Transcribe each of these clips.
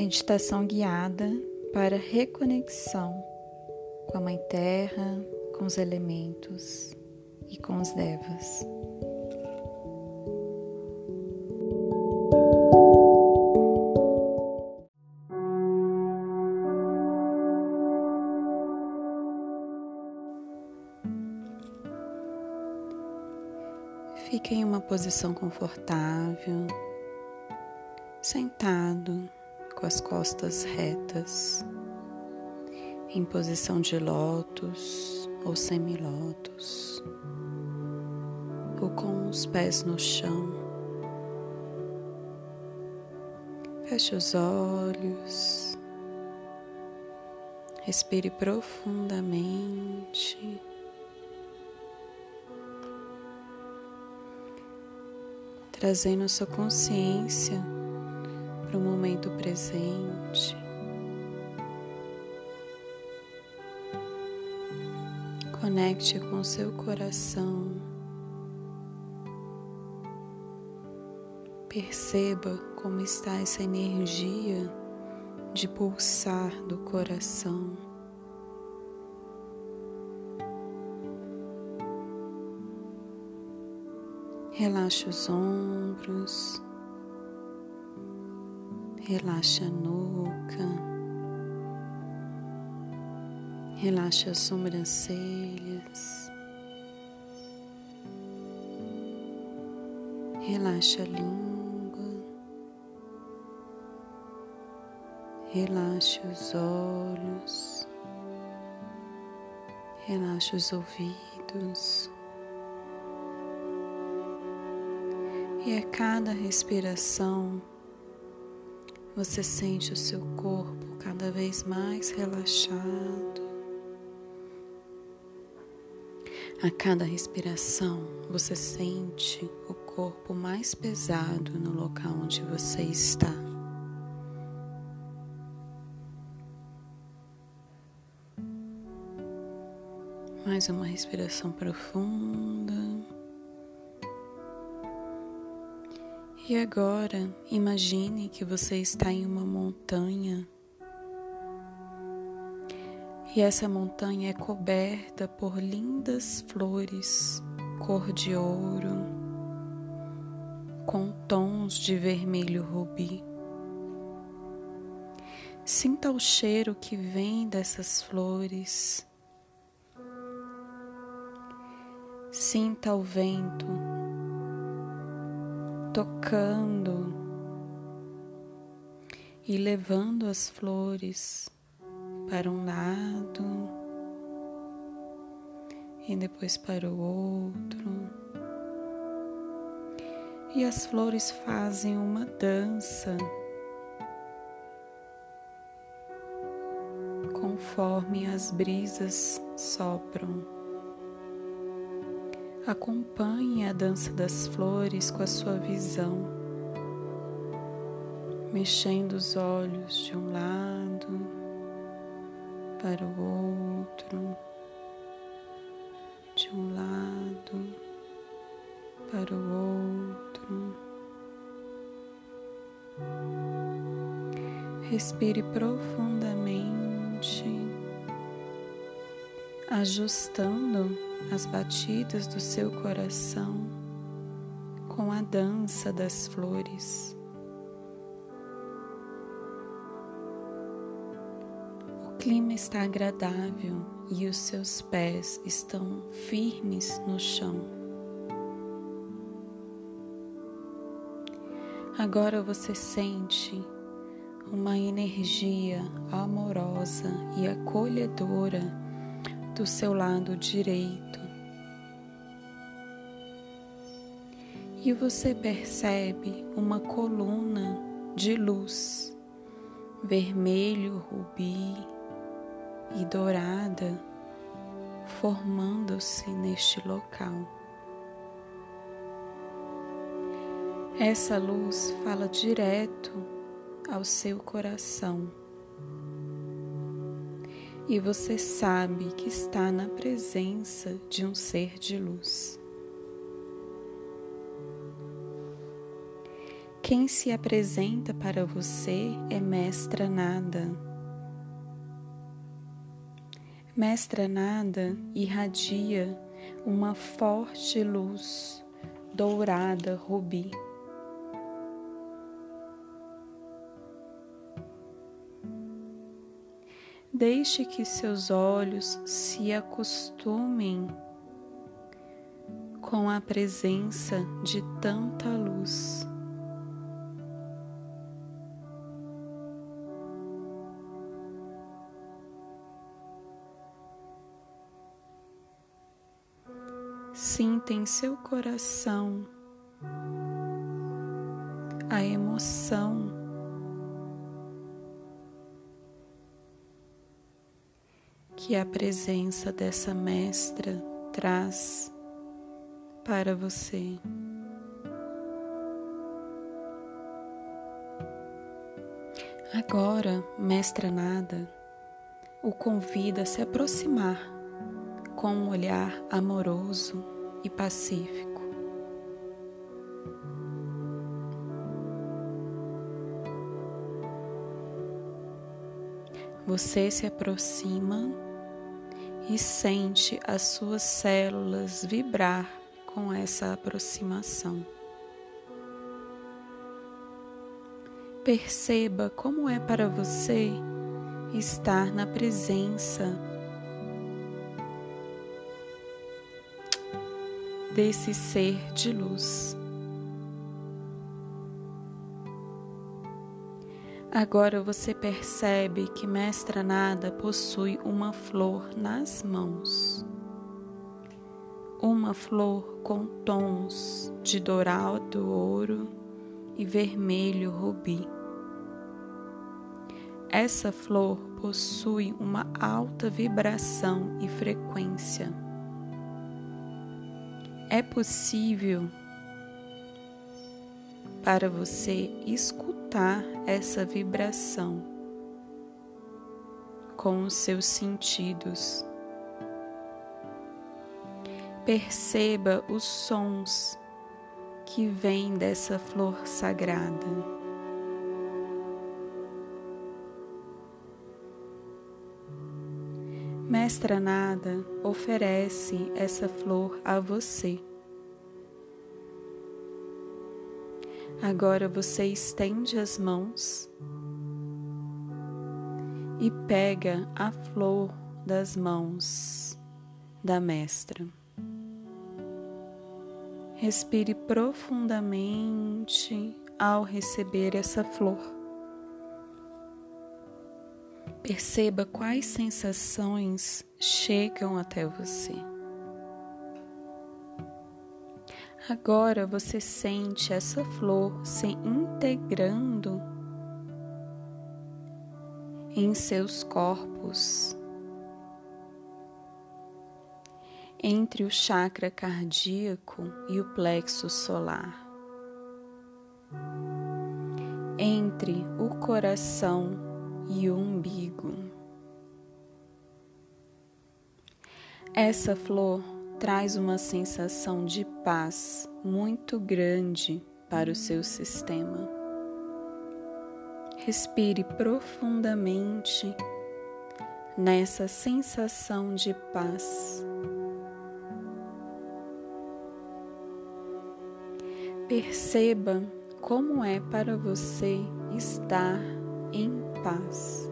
Meditação guiada para reconexão com a Mãe Terra, com os elementos e com os devas. Fique em uma posição confortável, sentado, com as costas retas, em posição de lótus ou semilótus, ou com os pés no chão. Feche os olhos, respire profundamente. trazendo sua consciência para o momento presente. Conecte com seu coração. Perceba como está essa energia de pulsar do coração. Relaxa os ombros, relaxa a nuca, relaxa as sobrancelhas, relaxa a língua, relaxa os olhos, relaxa os ouvidos. E a cada respiração, você sente o seu corpo cada vez mais relaxado. A cada respiração, você sente o corpo mais pesado no local onde você está. Mais uma respiração profunda. E agora, imagine que você está em uma montanha e essa montanha é coberta por lindas flores cor de ouro com tons de vermelho rubi. Sinta o cheiro que vem dessas flores. Sinta o vento tocando e levando as flores para um lado e depois para o outro. E as flores fazem uma dança conforme as brisas sopram. Acompanhe a dança das flores com a sua visão, mexendo os olhos de um lado para o outro, de um lado para o outro. Respire profundamente, ajustando as batidas do seu coração com a dança das flores. O clima está agradável e os seus pés estão firmes no chão. Agora você sente uma energia amorosa e acolhedora do seu lado direito. E você percebe uma coluna de luz, vermelho, rubi e dourada, formando-se neste local. Essa luz fala direto ao seu coração e você sabe que está na presença de um ser de luz. Quem se apresenta para você é Mestra Nada. Mestra Nada irradia uma forte luz dourada rubi. Deixe que seus olhos se acostumem com a presença de tanta luz. Sinta em seu coração a emoção que a presença dessa mestra traz para você. Agora, Mestra Nada o convida a se aproximar com um olhar amoroso e pacífico. Você se aproxima e sente as suas células vibrar com essa aproximação. Perceba como é para você estar na presença desse ser de luz. Agora você percebe que Mestra Nada possui uma flor nas mãos. Uma flor com tons de dourado ouro e vermelho rubi. Essa flor possui uma alta vibração e frequência. É possível para você escutar essa vibração com os seus sentidos. Perceba os sons que vêm dessa flor sagrada. Mestra Nada oferece essa flor a você. Agora você estende as mãos e pega a flor das mãos da mestra. Respire profundamente ao receber essa flor. Perceba quais sensações chegam até você. Agora você sente essa flor se integrando em seus corpos, entre o chakra cardíaco e o plexo solar, entre o coração e o umbigo. Essa flor traz uma sensação de paz muito grande para o seu sistema. Respire profundamente nessa sensação de paz. Perceba como é para você estar em paz.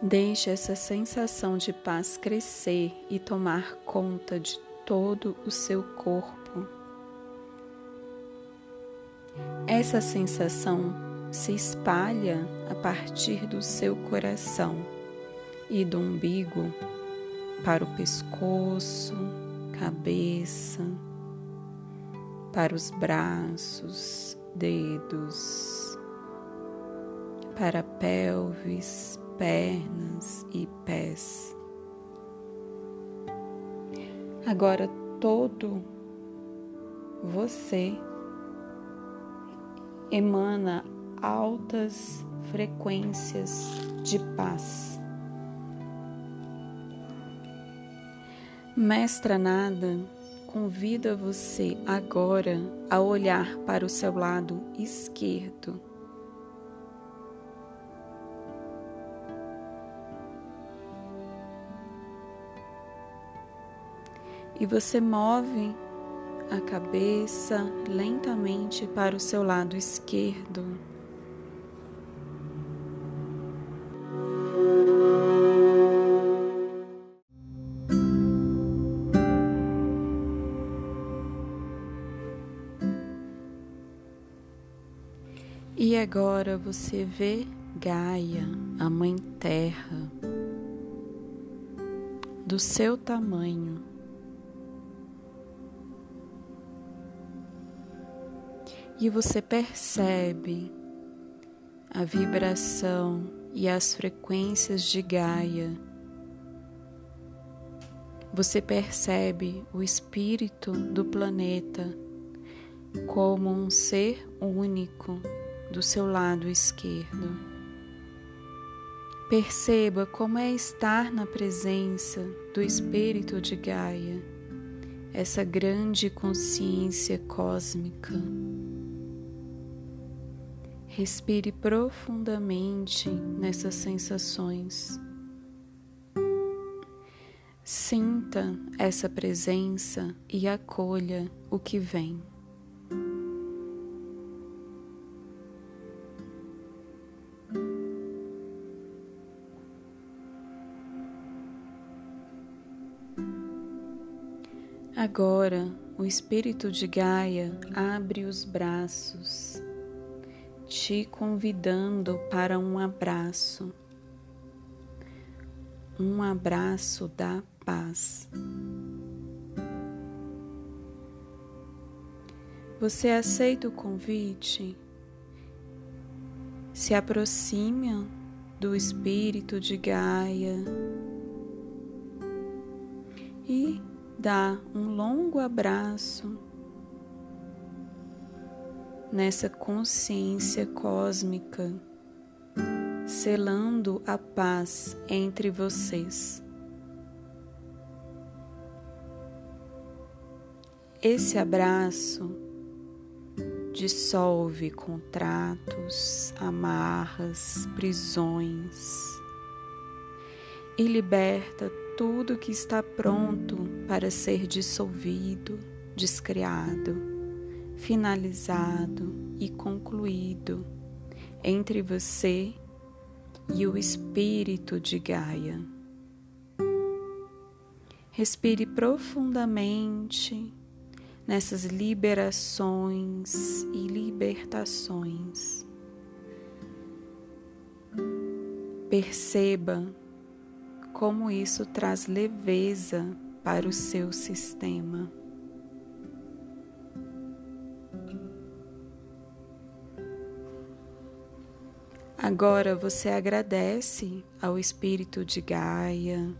Deixe essa sensação de paz crescer e tomar conta de todo o seu corpo. Essa sensação se espalha a partir do seu coração e do umbigo para o pescoço, cabeça, para os braços, dedos, para a pelvis, pernas e pés. Agora todo você emana altas frequências de paz. Mestra Nada convida você agora a olhar para o seu lado esquerdo. E você move a cabeça lentamente para o seu lado esquerdo. E agora você vê Gaia, a Mãe Terra, do seu tamanho. E você percebe a vibração e as frequências de Gaia. Você percebe o espírito do planeta como um ser único do seu lado esquerdo. Perceba como é estar na presença do Espírito de Gaia, essa grande consciência cósmica. Respire profundamente nessas sensações. Sinta essa presença e acolha o que vem. Agora, o espírito de Gaia abre os braços, te convidando para um abraço, um abraço da paz. Você aceita o convite? Se aproxima do espírito de Gaia e dá um longo abraço nessa consciência cósmica, selando a paz entre vocês. Esse abraço dissolve contratos, amarras, prisões e liberta tudo que está pronto para ser dissolvido, descriado, finalizado e concluído entre você e o espírito de Gaia. Respire profundamente nessas liberações e libertações. Perceba como isso traz leveza para o seu sistema. Agora você agradece ao Espírito de Gaia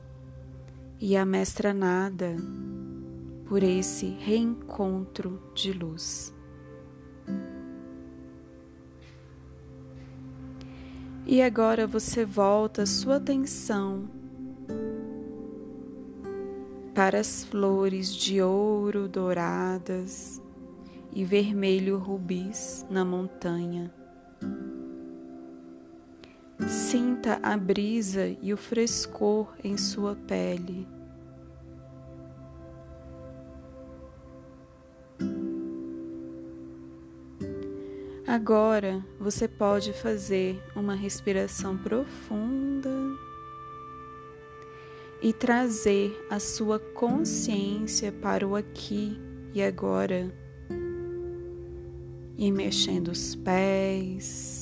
e à Mestra Nada por esse reencontro de luz. E agora você volta sua atenção para as flores de ouro douradas e vermelho rubis na montanha. Sinta a brisa e o frescor em sua pele. Agora você pode fazer uma respiração profunda e trazer a sua consciência para o aqui e agora, e mexendo os pés,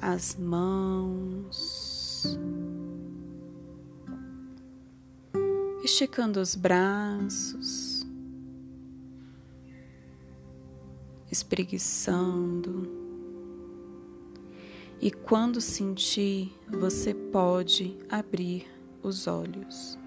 as mãos, esticando os braços, espreguiçando. E quando sentir, você pode abrir os olhos.